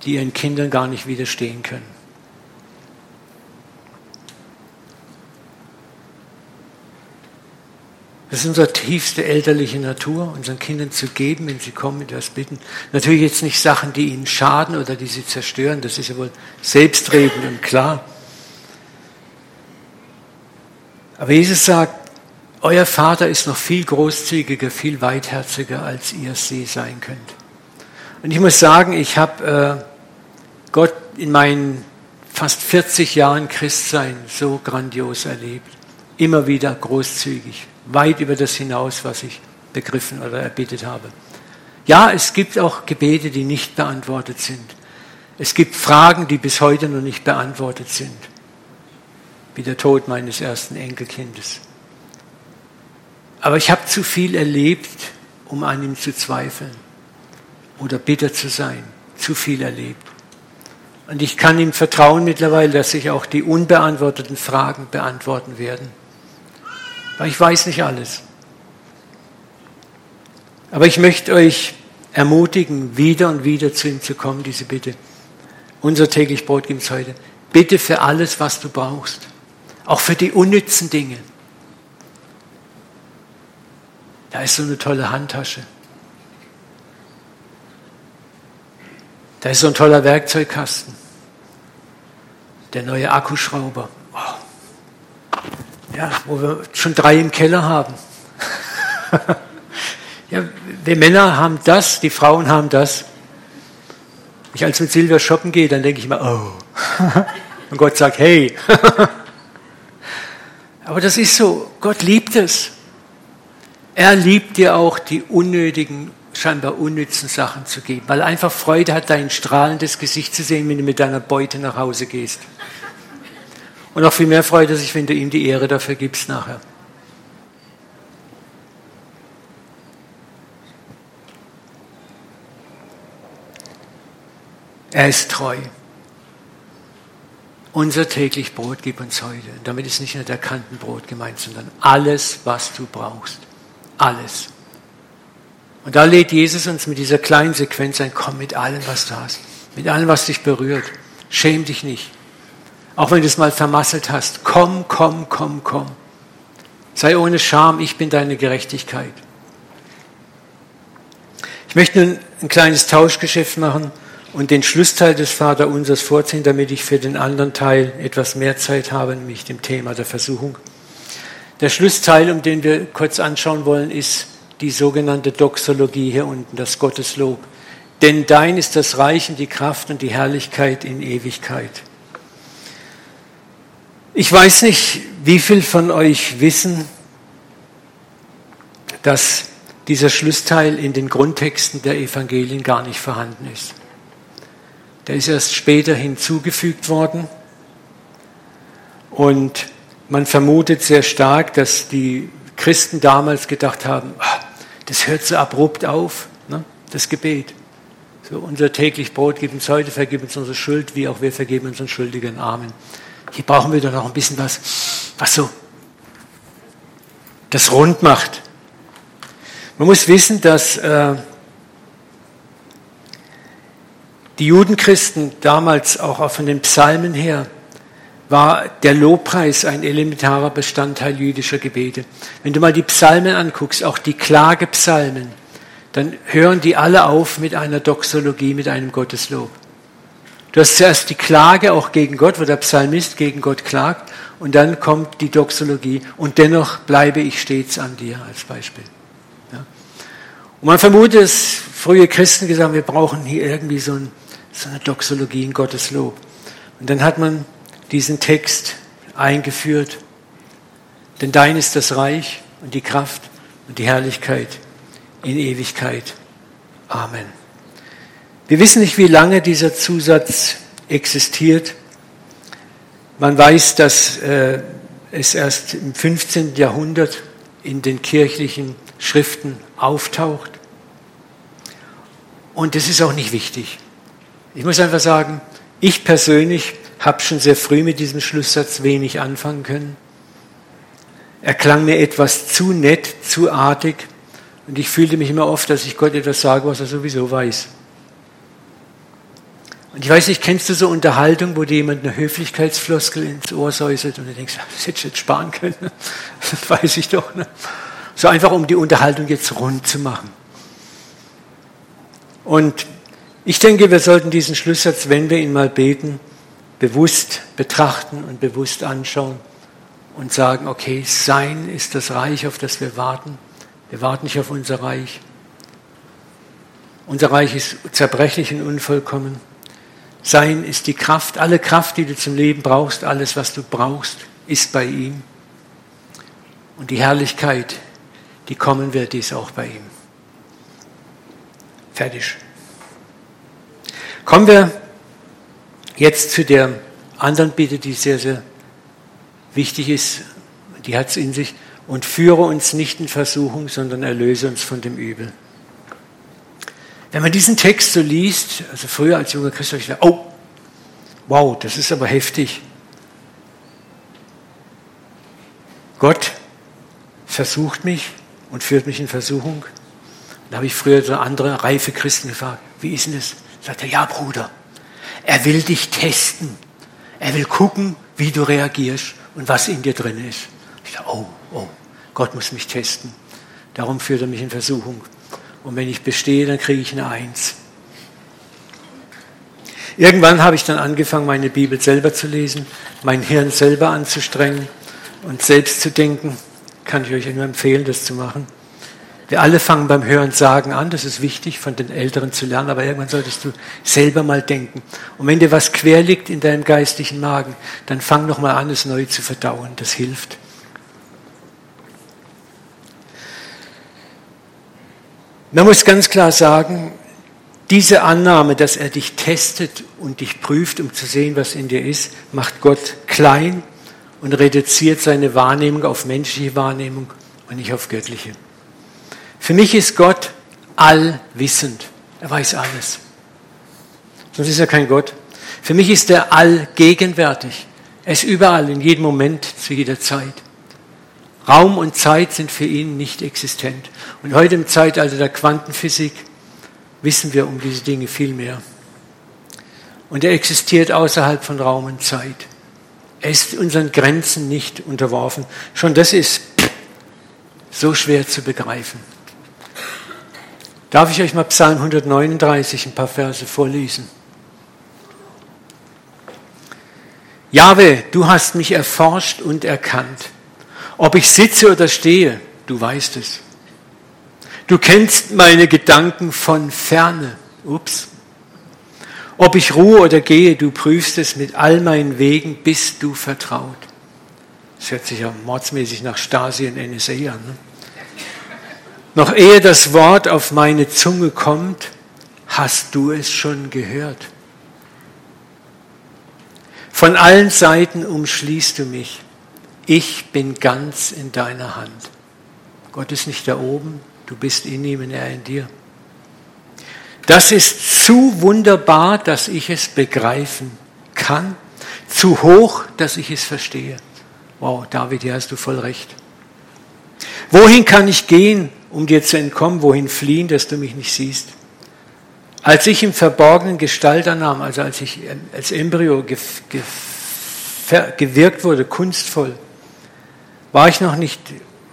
die ihren Kindern gar nicht widerstehen können. Das ist unsere tiefste elterliche Natur, unseren Kindern zu geben, wenn sie kommen, etwas bitten. Natürlich jetzt nicht Sachen, die ihnen schaden oder die sie zerstören, das ist ja wohl selbstredend und klar. Aber Jesus sagt, euer Vater ist noch viel großzügiger, viel weitherziger, als ihr es je sein könnt. Und ich muss sagen, ich habe äh, in meinen fast 40 Jahren Christsein so grandios erlebt. Immer wieder großzügig, weit über das hinaus, was ich begriffen oder erbetet habe. Ja, es gibt auch Gebete, die nicht beantwortet sind. Es gibt Fragen, die bis heute noch nicht beantwortet sind, wie der Tod meines ersten Enkelkindes. Aber ich habe zu viel erlebt, um an ihm zu zweifeln oder bitter zu sein. Zu viel erlebt. Und ich kann ihm vertrauen mittlerweile, dass sich auch die unbeantworteten Fragen beantworten werden. Weil ich weiß nicht alles. Aber ich möchte euch ermutigen, wieder und wieder zu ihm zu kommen, diese Bitte. Unser täglich Brot gibt es heute. Bitte für alles, was du brauchst. Auch für die unnützen Dinge. Da ist so eine tolle Handtasche. Da ist so ein toller Werkzeugkasten. Der neue Akkuschrauber ja, wo wir schon drei im Keller haben. ja, wir Männer haben das, die Frauen haben das. Ich als mit Silvia shoppen gehe, dann denke ich mir, oh. Und Gott sagt, hey. Aber das ist so, Gott liebt es. Er liebt dir auch die unnötigen, scheinbar unnützen Sachen zu geben, weil einfach Freude hat, dein strahlendes Gesicht zu sehen, wenn du mit deiner Beute nach Hause gehst. Und noch viel mehr freut er sich, wenn du ihm die Ehre dafür gibst nachher. Er ist treu. Unser täglich Brot gib uns heute. Und damit ist nicht nur der Kantenbrot gemeint, sondern alles, was du brauchst. Alles. Und da lädt Jesus uns mit dieser kleinen Sequenz ein, komm mit allem, was du hast. Mit allem, was dich berührt. Schäm dich nicht. Auch wenn du es mal vermasselt hast, komm, komm, komm, komm. Sei ohne Scham, ich bin deine Gerechtigkeit. Ich möchte nun ein kleines Tauschgeschäft machen und den Schlussteil des Vaterunsers vorziehen, damit ich für den anderen Teil etwas mehr Zeit habe, nämlich dem Thema der Versuchung. Der Schlussteil, um den wir kurz anschauen wollen, ist die sogenannte Doxologie hier unten, das Gotteslob. Denn dein ist das Reich und die Kraft und die Herrlichkeit in Ewigkeit. Ich weiß nicht, wie viel von euch wissen, dass dieser Schlussteil in den Grundtexten der Evangelien gar nicht vorhanden ist. Der ist erst später hinzugefügt worden und man vermutet sehr stark, dass die Christen damals gedacht haben, ah, das hört so abrupt auf, ne, das Gebet. So, unser täglich Brot gib uns heute, vergib uns unsere Schuld, wie auch wir vergeben unseren Schuldigen. Amen. Hier brauchen wir doch noch ein bisschen was, was so das rund macht. Man muss wissen, dass äh, die Judenchristen damals auch von den Psalmen her war der Lobpreis ein elementarer Bestandteil jüdischer Gebete. Wenn du mal die Psalmen anguckst, auch die Klagepsalmen, dann hören die alle auf mit einer Doxologie, mit einem Gotteslob. Du hast zuerst die Klage auch gegen Gott, wo der Psalmist gegen Gott klagt, und dann kommt die Doxologie, und dennoch bleibe ich stets an dir als Beispiel. Ja. Und man vermutet, dass frühe Christen gesagt haben, wir brauchen hier irgendwie so, ein, so eine Doxologie in Gottes Lob. Und dann hat man diesen Text eingeführt, denn dein ist das Reich und die Kraft und die Herrlichkeit in Ewigkeit. Amen. Wir wissen nicht, wie lange dieser Zusatz existiert. Man weiß, dass äh, es erst im 15. Jahrhundert in den kirchlichen Schriften auftaucht. Und das ist auch nicht wichtig. Ich muss einfach sagen, ich persönlich habe schon sehr früh mit diesem Schlusssatz wenig anfangen können. Er klang mir etwas zu nett, zu artig. Und ich fühlte mich immer oft, dass ich Gott etwas sage, was er sowieso weiß. Und ich weiß nicht, kennst du so Unterhaltung, wo dir jemand eine Höflichkeitsfloskel ins Ohr säuselt und du denkst, das hätte ich jetzt sparen können. Das weiß ich doch. Ne? So einfach, um die Unterhaltung jetzt rund zu machen. Und ich denke, wir sollten diesen Schlusssatz, wenn wir ihn mal beten, bewusst betrachten und bewusst anschauen und sagen, okay, sein ist das Reich, auf das wir warten. Wir warten nicht auf unser Reich. Unser Reich ist zerbrechlich und unvollkommen. Sein ist die Kraft, alle Kraft, die du zum Leben brauchst, alles, was du brauchst, ist bei ihm. Und die Herrlichkeit, die kommen wird, die ist auch bei ihm. Fertig. Kommen wir jetzt zu der anderen Bitte, die sehr, sehr wichtig ist. Die hat es in sich. Und führe uns nicht in Versuchung, sondern erlöse uns von dem Übel. Wenn man diesen Text so liest, also früher als junger Christ, ich gedacht, oh, wow, das ist aber heftig. Gott versucht mich und führt mich in Versuchung. Da habe ich früher so andere reife Christen gefragt, wie ist denn das? Sagt er, ja Bruder, er will dich testen. Er will gucken, wie du reagierst und was in dir drin ist. Ich dachte, oh, oh, Gott muss mich testen. Darum führt er mich in Versuchung. Und wenn ich bestehe, dann kriege ich eine Eins. Irgendwann habe ich dann angefangen, meine Bibel selber zu lesen, mein Hirn selber anzustrengen und selbst zu denken. Kann ich euch nur empfehlen, das zu machen. Wir alle fangen beim Hören sagen an, das ist wichtig, von den Älteren zu lernen, aber irgendwann solltest du selber mal denken. Und wenn dir was quer liegt in deinem geistlichen Magen, dann fang noch mal an, es neu zu verdauen. Das hilft. Man muss ganz klar sagen, diese Annahme, dass er dich testet und dich prüft, um zu sehen, was in dir ist, macht Gott klein und reduziert seine Wahrnehmung auf menschliche Wahrnehmung und nicht auf göttliche. Für mich ist Gott allwissend. Er weiß alles. Sonst ist er kein Gott. Für mich ist er allgegenwärtig. Er ist überall, in jedem Moment, zu jeder Zeit. Raum und Zeit sind für ihn nicht existent. Und heute im Zeitalter der Quantenphysik wissen wir um diese Dinge viel mehr. Und er existiert außerhalb von Raum und Zeit. Er ist unseren Grenzen nicht unterworfen. Schon das ist so schwer zu begreifen. Darf ich euch mal Psalm 139 ein paar Verse vorlesen? Jahwe, du hast mich erforscht und erkannt. Ob ich sitze oder stehe, du weißt es. Du kennst meine Gedanken von ferne. Ups. Ob ich ruhe oder gehe, du prüfst es mit all meinen Wegen, bist du vertraut. Das hört sich ja mordsmäßig nach Stasi und NSA an. Ne? Noch ehe das Wort auf meine Zunge kommt, hast du es schon gehört. Von allen Seiten umschließt du mich ich bin ganz in deiner Hand. Gott ist nicht da oben, du bist in ihm und er in dir. Das ist zu wunderbar, dass ich es begreifen kann, zu hoch, dass ich es verstehe. Wow, David, hier hast du voll recht. Wohin kann ich gehen, um dir zu entkommen? Wohin fliehen, dass du mich nicht siehst? Als ich im Verborgenen Gestalt annahm, also als ich als Embryo gewirkt wurde, kunstvoll, war ich noch nicht,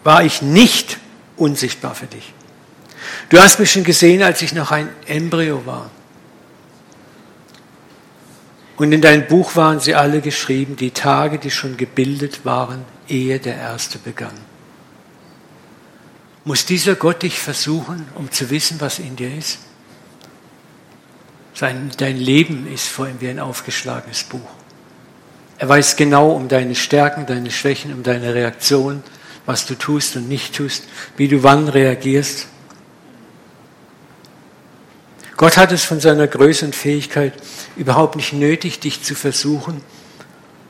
war ich nicht unsichtbar für dich. Du hast mich schon gesehen, als ich noch ein Embryo war. Und in dein Buch waren sie alle geschrieben, die Tage, die schon gebildet waren, ehe der erste begann. Muss dieser Gott dich versuchen, um zu wissen, was in dir ist? Sein, dein Leben ist vor ihm wie ein aufgeschlagenes Buch. Er weiß genau um deine Stärken, deine Schwächen, um deine Reaktion, was du tust und nicht tust, wie du wann reagierst. Gott hat es von seiner Größe und Fähigkeit überhaupt nicht nötig, dich zu versuchen,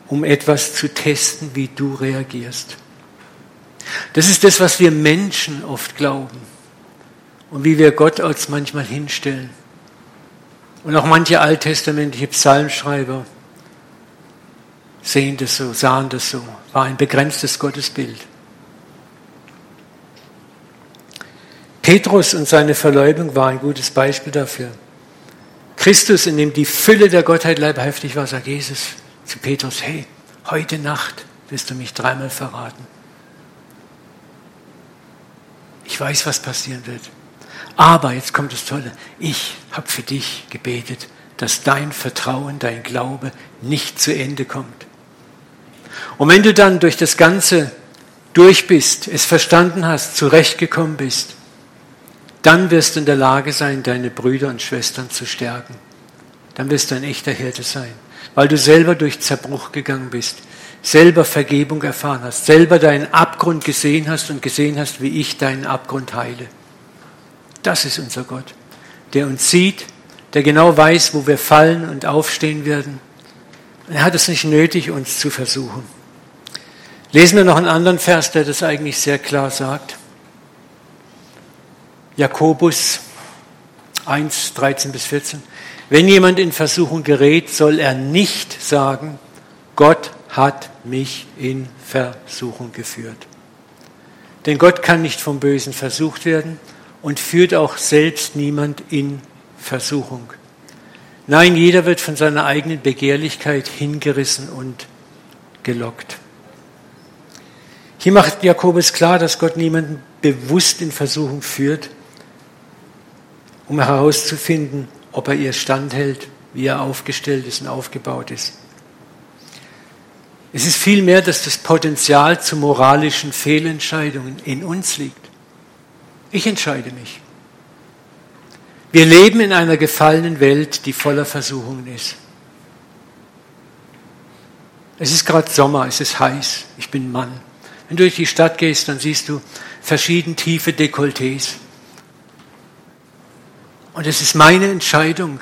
um etwas zu testen, wie du reagierst. Das ist das, was wir Menschen oft glauben und wie wir Gott als manchmal hinstellen. Und auch manche alttestamentliche Psalmschreiber sehen das so, sahen das so, war ein begrenztes Gottesbild. Petrus und seine Verleumdung war ein gutes Beispiel dafür. Christus, in dem die Fülle der Gottheit leibhaftig war, sagt Jesus zu Petrus, hey, heute Nacht wirst du mich dreimal verraten. Ich weiß, was passieren wird. Aber jetzt kommt das Tolle. Ich habe für dich gebetet, dass dein Vertrauen, dein Glaube nicht zu Ende kommt. Und wenn du dann durch das Ganze durch bist, es verstanden hast, zurechtgekommen bist, dann wirst du in der Lage sein, deine Brüder und Schwestern zu stärken. Dann wirst du ein echter Hirte sein, weil du selber durch Zerbruch gegangen bist, selber Vergebung erfahren hast, selber deinen Abgrund gesehen hast und gesehen hast, wie ich deinen Abgrund heile. Das ist unser Gott, der uns sieht, der genau weiß, wo wir fallen und aufstehen werden. Er hat es nicht nötig, uns zu versuchen. Lesen wir noch einen anderen Vers, der das eigentlich sehr klar sagt. Jakobus 1, 13 bis 14. Wenn jemand in Versuchung gerät, soll er nicht sagen, Gott hat mich in Versuchung geführt. Denn Gott kann nicht vom Bösen versucht werden und führt auch selbst niemand in Versuchung. Nein, jeder wird von seiner eigenen Begehrlichkeit hingerissen und gelockt. Hier macht Jakobus klar, dass Gott niemanden bewusst in Versuchung führt, um herauszufinden, ob er ihr standhält, wie er aufgestellt ist und aufgebaut ist. Es ist vielmehr, dass das Potenzial zu moralischen Fehlentscheidungen in uns liegt. Ich entscheide mich. Wir leben in einer gefallenen Welt, die voller Versuchungen ist. Es ist gerade Sommer, es ist heiß, ich bin Mann. Wenn du durch die Stadt gehst, dann siehst du verschieden tiefe Dekolletés. Und es ist meine Entscheidung,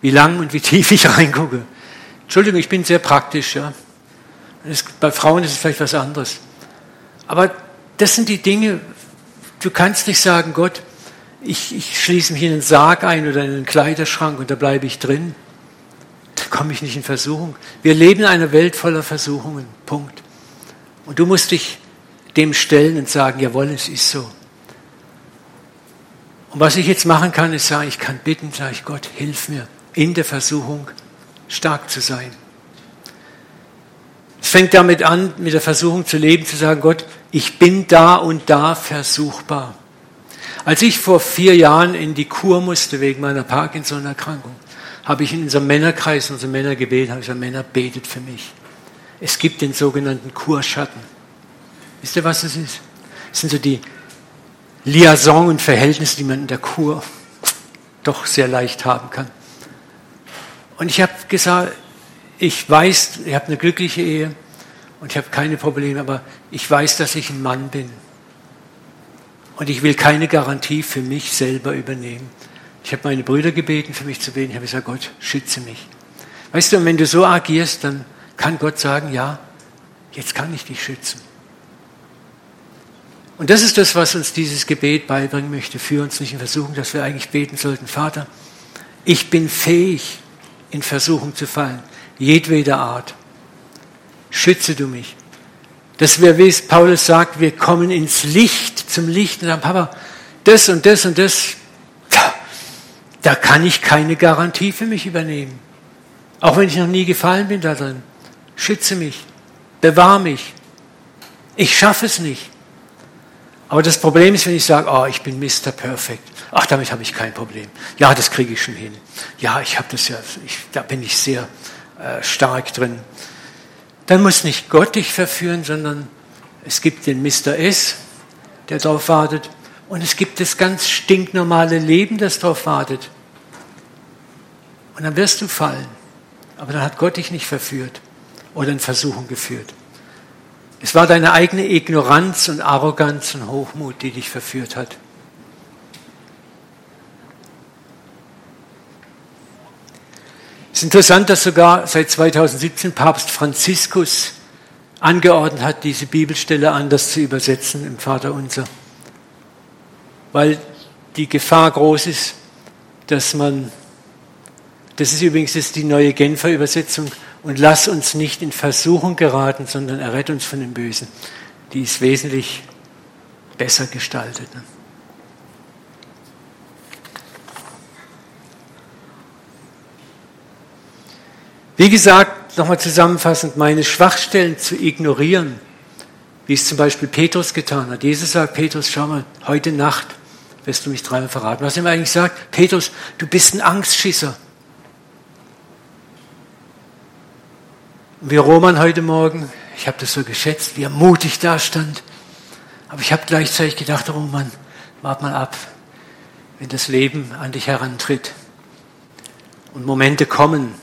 wie lang und wie tief ich reingucke. Entschuldigung, ich bin sehr praktisch, ja. Bei Frauen ist es vielleicht was anderes. Aber das sind die Dinge, du kannst nicht sagen, Gott, ich, ich schließe mich in einen Sarg ein oder in einen Kleiderschrank und da bleibe ich drin. Da komme ich nicht in Versuchung. Wir leben in einer Welt voller Versuchungen. Punkt. Und du musst dich dem stellen und sagen, jawohl, es ist so. Und was ich jetzt machen kann, ist sagen, ich kann bitten, sage ich, Gott, hilf mir, in der Versuchung stark zu sein. Es fängt damit an, mit der Versuchung zu leben, zu sagen, Gott, ich bin da und da versuchbar. Als ich vor vier Jahren in die Kur musste wegen meiner Parkinson-Erkrankung, habe ich in unserem Männerkreis, unsere Männer gebeten, habe ich gesagt, Männer, betet für mich. Es gibt den sogenannten Kurschatten. Wisst ihr, was das ist? Das sind so die Liaison und Verhältnisse, die man in der Kur doch sehr leicht haben kann. Und ich habe gesagt, ich weiß, ich habe eine glückliche Ehe und ich habe keine Probleme, aber ich weiß, dass ich ein Mann bin. Und ich will keine Garantie für mich selber übernehmen. Ich habe meine Brüder gebeten, für mich zu beten. Ich habe gesagt, Gott, schütze mich. Weißt du, wenn du so agierst, dann kann Gott sagen, ja, jetzt kann ich dich schützen. Und das ist das, was uns dieses Gebet beibringen möchte. Für uns nicht in Versuchung, dass wir eigentlich beten sollten. Vater, ich bin fähig, in Versuchung zu fallen. Jedweder Art. Schütze du mich. Dass wir, wie es Paulus sagt, wir kommen ins Licht, zum Licht und sagen, Papa, das und das und das, da kann ich keine Garantie für mich übernehmen. Auch wenn ich noch nie gefallen bin da drin. Schütze mich, bewahr mich. Ich schaffe es nicht. Aber das Problem ist, wenn ich sage, oh, ich bin Mr. Perfect. Ach, damit habe ich kein Problem. Ja, das kriege ich schon hin. Ja, ich habe das ja, ich, da bin ich sehr äh, stark drin. Dann muss nicht Gott dich verführen, sondern es gibt den Mr. S, der darauf wartet. Und es gibt das ganz stinknormale Leben, das darauf wartet. Und dann wirst du fallen. Aber dann hat Gott dich nicht verführt oder in Versuchung geführt. Es war deine eigene Ignoranz und Arroganz und Hochmut, die dich verführt hat. Es ist interessant, dass sogar seit 2017 Papst Franziskus angeordnet hat, diese Bibelstelle anders zu übersetzen im Vaterunser. Weil die Gefahr groß ist, dass man, das ist übrigens jetzt die neue Genfer Übersetzung, und lass uns nicht in Versuchung geraten, sondern errette uns von dem Bösen. Die ist wesentlich besser gestaltet. Ne? Wie gesagt, nochmal zusammenfassend, meine Schwachstellen zu ignorieren, wie es zum Beispiel Petrus getan hat. Jesus sagt, Petrus, schau mal, heute Nacht wirst du mich dreimal verraten. Was ihm eigentlich sagt, Petrus, du bist ein Angstschisser. Und wie Roman heute Morgen, ich habe das so geschätzt, wie er mutig da stand. Aber ich habe gleichzeitig gedacht, Roman, wart mal ab, wenn das Leben an dich herantritt und Momente kommen,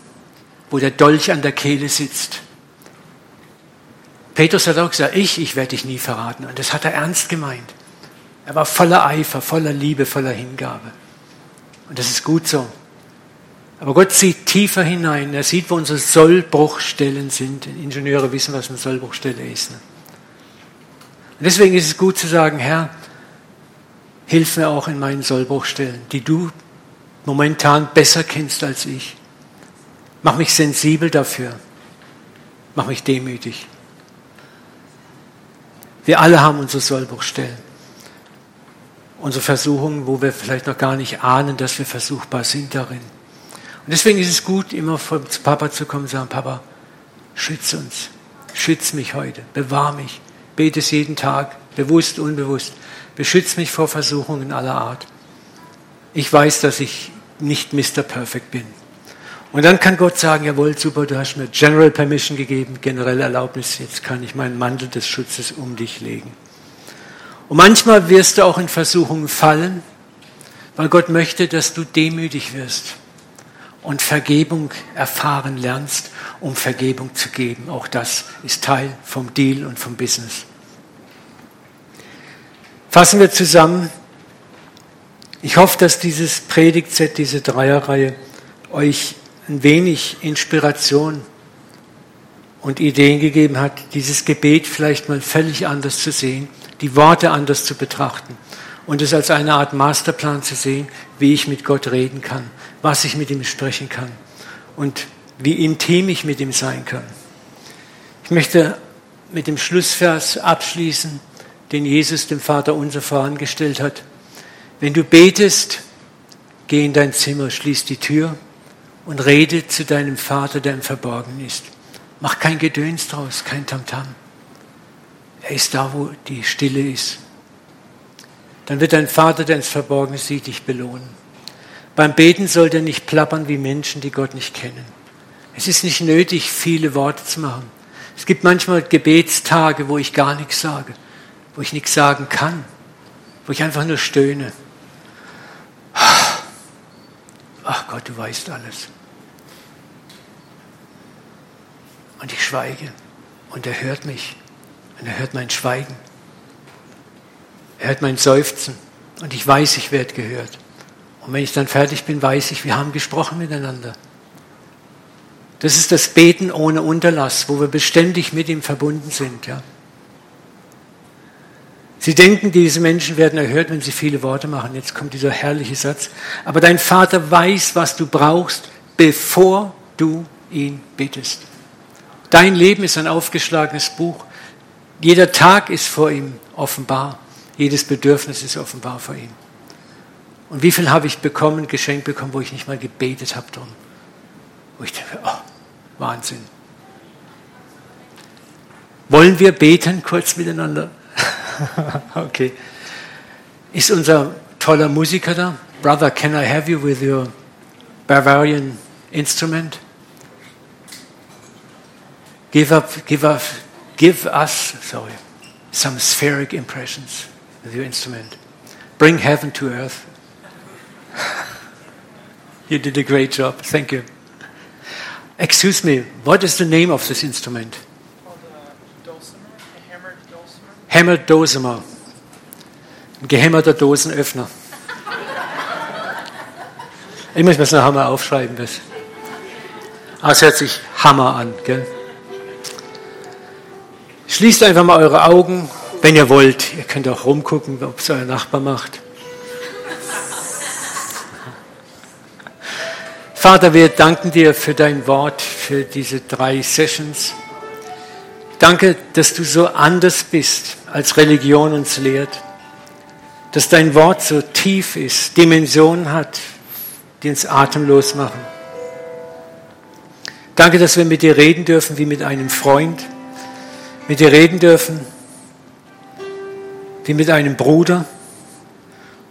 wo der Dolch an der Kehle sitzt. Petrus hat auch gesagt, ich, ich werde dich nie verraten. Und das hat er ernst gemeint. Er war voller Eifer, voller Liebe, voller Hingabe. Und das ist gut so. Aber Gott sieht tiefer hinein. Er sieht, wo unsere Sollbruchstellen sind. Ingenieure wissen, was eine Sollbruchstelle ist. Ne? Und deswegen ist es gut zu sagen, Herr, hilf mir auch in meinen Sollbruchstellen, die du momentan besser kennst als ich. Mach mich sensibel dafür. Mach mich demütig. Wir alle haben unsere Sollbruchstellen. Unsere Versuchungen, wo wir vielleicht noch gar nicht ahnen, dass wir versuchbar sind darin. Und deswegen ist es gut, immer zu Papa zu kommen und sagen, Papa, schütze uns. Schütze mich heute. Bewahr mich. Bete es jeden Tag, bewusst, unbewusst. Beschütze mich vor Versuchungen aller Art. Ich weiß, dass ich nicht Mr. Perfect bin. Und dann kann Gott sagen, jawohl, super, du hast mir General Permission gegeben, generelle Erlaubnis, jetzt kann ich meinen Mantel des Schutzes um dich legen. Und manchmal wirst du auch in Versuchungen fallen, weil Gott möchte, dass du demütig wirst und Vergebung erfahren lernst, um Vergebung zu geben. Auch das ist Teil vom Deal und vom Business. Fassen wir zusammen. Ich hoffe, dass dieses Predigtset, diese Dreierreihe euch ein wenig Inspiration und Ideen gegeben hat, dieses Gebet vielleicht mal völlig anders zu sehen, die Worte anders zu betrachten und es als eine Art Masterplan zu sehen, wie ich mit Gott reden kann, was ich mit ihm sprechen kann und wie intim ich mit ihm sein kann. Ich möchte mit dem Schlussvers abschließen, den Jesus dem Vater unser vorangestellt hat. Wenn du betest, geh in dein Zimmer, schließ die Tür und rede zu deinem Vater, der im Verborgenen ist. Mach kein Gedöns draus, kein Tamtam. Er ist da, wo die Stille ist. Dann wird dein Vater, der ins Verborgene sieht, dich belohnen. Beim Beten sollte er nicht plappern wie Menschen, die Gott nicht kennen. Es ist nicht nötig, viele Worte zu machen. Es gibt manchmal Gebetstage, wo ich gar nichts sage, wo ich nichts sagen kann, wo ich einfach nur stöhne. Ach Gott, du weißt alles. Und ich schweige und er hört mich und er hört mein Schweigen. Er hört mein Seufzen und ich weiß, ich werde gehört. Und wenn ich dann fertig bin, weiß ich, wir haben gesprochen miteinander. Das ist das Beten ohne Unterlass, wo wir beständig mit ihm verbunden sind. Ja. Sie denken, diese Menschen werden erhört, wenn sie viele Worte machen. Jetzt kommt dieser herrliche Satz. Aber dein Vater weiß, was du brauchst, bevor du ihn bittest. Dein Leben ist ein aufgeschlagenes Buch. Jeder Tag ist vor ihm offenbar. Jedes Bedürfnis ist offenbar vor ihm. Und wie viel habe ich bekommen, geschenkt bekommen, wo ich nicht mal gebetet habe drum? Wo ich denke, oh, Wahnsinn. Wollen wir beten kurz miteinander? okay. Ist unser toller Musiker da? Brother, can I have you with your Bavarian instrument? Give up, give up, give us, sorry, some spheric impressions with your instrument. Bring heaven to earth. you did a great job. Thank you. Excuse me, what is the name of this instrument? Hammered Dosimer. Ein gehämmerter Dosenöffner. Ich muss mir das nachher mal aufschreiben. Das. Ah, es hört sich Hammer an. Gell? Schließt einfach mal eure Augen, wenn ihr wollt. Ihr könnt auch rumgucken, ob es euer Nachbar macht. Vater, wir danken dir für dein Wort, für diese drei Sessions. Danke, dass du so anders bist, als Religion uns lehrt. Dass dein Wort so tief ist, Dimensionen hat, die uns atemlos machen. Danke, dass wir mit dir reden dürfen wie mit einem Freund, mit dir reden dürfen wie mit einem Bruder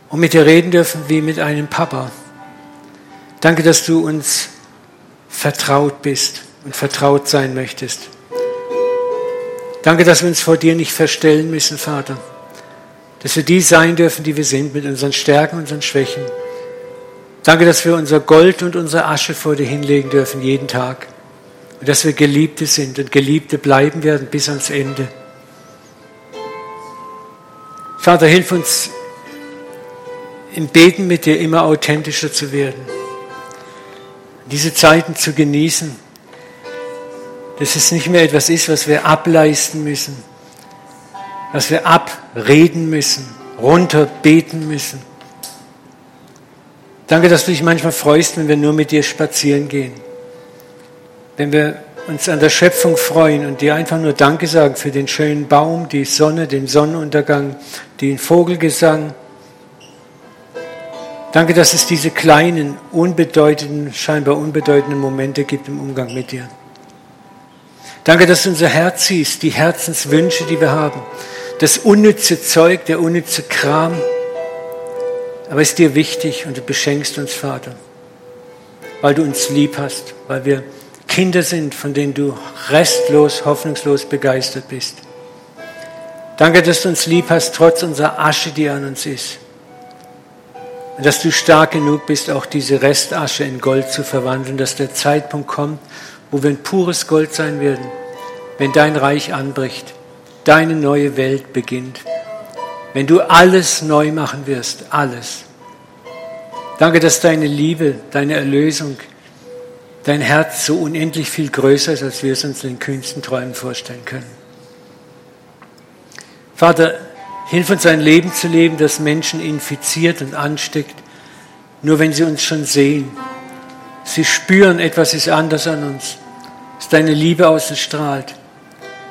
und mit dir reden dürfen wie mit einem Papa. Danke, dass du uns vertraut bist und vertraut sein möchtest. Danke, dass wir uns vor dir nicht verstellen müssen, Vater. Dass wir die sein dürfen, die wir sind, mit unseren Stärken unseren Schwächen. Danke, dass wir unser Gold und unsere Asche vor dir hinlegen dürfen, jeden Tag. Und dass wir Geliebte sind und Geliebte bleiben werden bis ans Ende. Vater, hilf uns im Beten mit dir immer authentischer zu werden. Diese Zeiten zu genießen. Dass es nicht mehr etwas ist, was wir ableisten müssen. Was wir abreden müssen, runterbeten müssen Danke, dass du dich manchmal freust, wenn wir nur mit dir spazieren gehen. Wenn wir uns an der Schöpfung freuen und dir einfach nur Danke sagen für den schönen Baum, die Sonne, den Sonnenuntergang, den Vogelgesang. Danke, dass es diese kleinen, unbedeutenden, scheinbar unbedeutenden Momente gibt im Umgang mit dir. Danke, dass du unser Herz siehst, die Herzenswünsche, die wir haben, das unnütze Zeug, der unnütze Kram, aber es ist dir wichtig und du beschenkst uns, Vater, weil du uns lieb hast, weil wir Kinder sind, von denen du restlos, hoffnungslos begeistert bist. Danke, dass du uns lieb hast, trotz unserer Asche, die an uns ist. Und dass du stark genug bist, auch diese Restasche in Gold zu verwandeln, dass der Zeitpunkt kommt, wo wir ein pures Gold sein werden, wenn dein Reich anbricht, deine neue Welt beginnt. Wenn du alles neu machen wirst, alles. Danke, dass deine Liebe, deine Erlösung, dein Herz so unendlich viel größer ist, als wir es uns in den kühnsten Träumen vorstellen können. Vater, hilf uns ein Leben zu leben, das Menschen infiziert und ansteckt, nur wenn sie uns schon sehen. Sie spüren, etwas ist anders an uns, dass deine Liebe außen strahlt.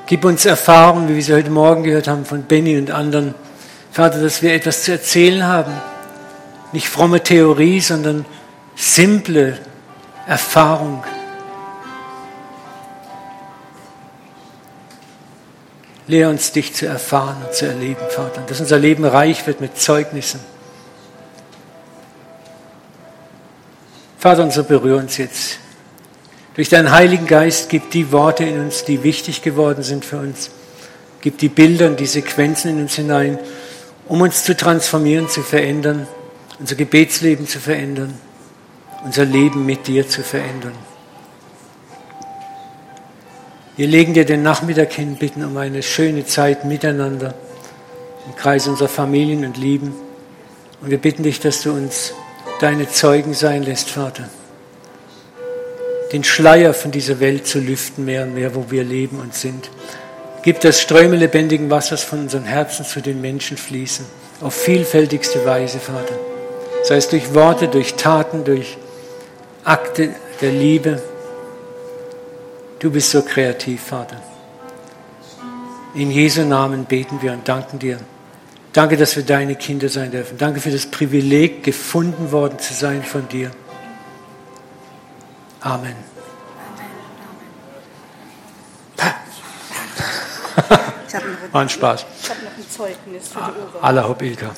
Gib uns Erfahrungen, wie wir sie heute Morgen gehört haben von Benny und anderen, Vater, dass wir etwas zu erzählen haben. Nicht fromme Theorie, sondern simple Erfahrung. Lehr uns, dich zu erfahren und zu erleben, Vater. Dass unser Leben reich wird mit Zeugnissen. Vater, und so berühr uns jetzt. Durch deinen Heiligen Geist gib die Worte in uns, die wichtig geworden sind für uns. Gib die Bilder und die Sequenzen in uns hinein um uns zu transformieren, zu verändern, unser Gebetsleben zu verändern, unser Leben mit dir zu verändern. Wir legen dir den Nachmittag hin, bitten um eine schöne Zeit miteinander im Kreis unserer Familien und Lieben. Und wir bitten dich, dass du uns deine Zeugen sein lässt, Vater. Den Schleier von dieser Welt zu lüften, mehr und mehr, wo wir leben und sind. Gib, dass Ströme lebendigen Wassers von unseren Herzen zu den Menschen fließen. Auf vielfältigste Weise, Vater. Sei es durch Worte, durch Taten, durch Akte der Liebe. Du bist so kreativ, Vater. In Jesu Namen beten wir und danken dir. Danke, dass wir deine Kinder sein dürfen. Danke für das Privileg, gefunden worden zu sein von dir. Amen. War ein Spaß. Ich habe noch ein Zeugnis für die Uwe. Allah Ilka.